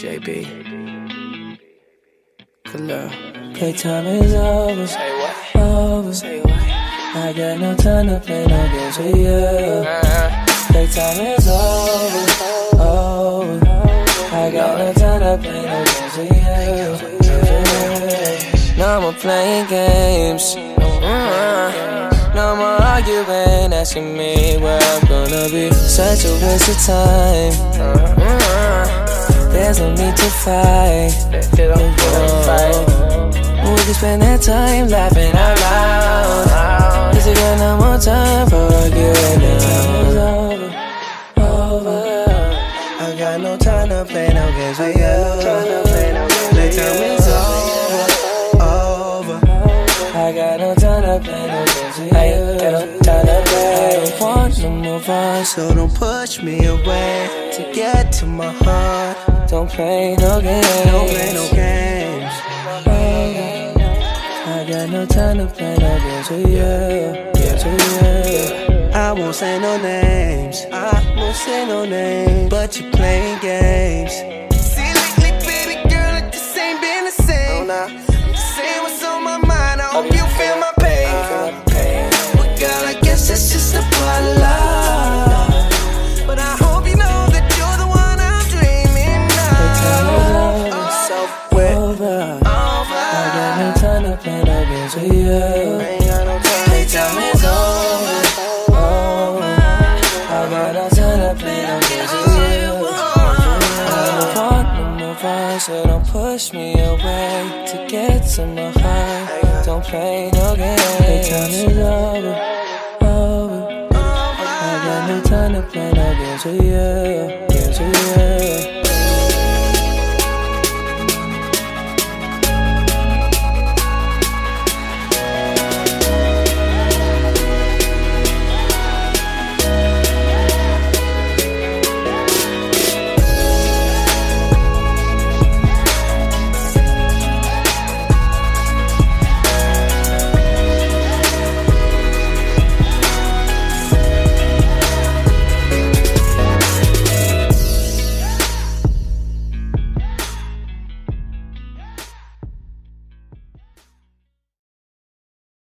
JB. Love. Playtime is over. Say what? Over. Say what? I got no time to play no games with you. Uh-huh. Playtime is over. Over. I got no time to play no games with you. No more playing games. Mm-hmm. No more arguing, asking me where I'm gonna be. Such a waste of time. Mm-hmm. There's no need to fight. We can spend that time laughing out loud. Cause I got no more time for arguing now. It's over, over. I got no time to play no games with you. Playtime is over, over. I got no time to play no games with you. I got no time to play. I don't want to move on, so don't push me away to get to my heart. Don't play no games. Don't play no games. I got no time to play no games with you. Games with you. I won't say no names. I won't say no names. But you playing games. Fun, so don't push me away to get to my heart. Don't play no games. Playtime is over. over. I got no time to play no games with you. Games with you.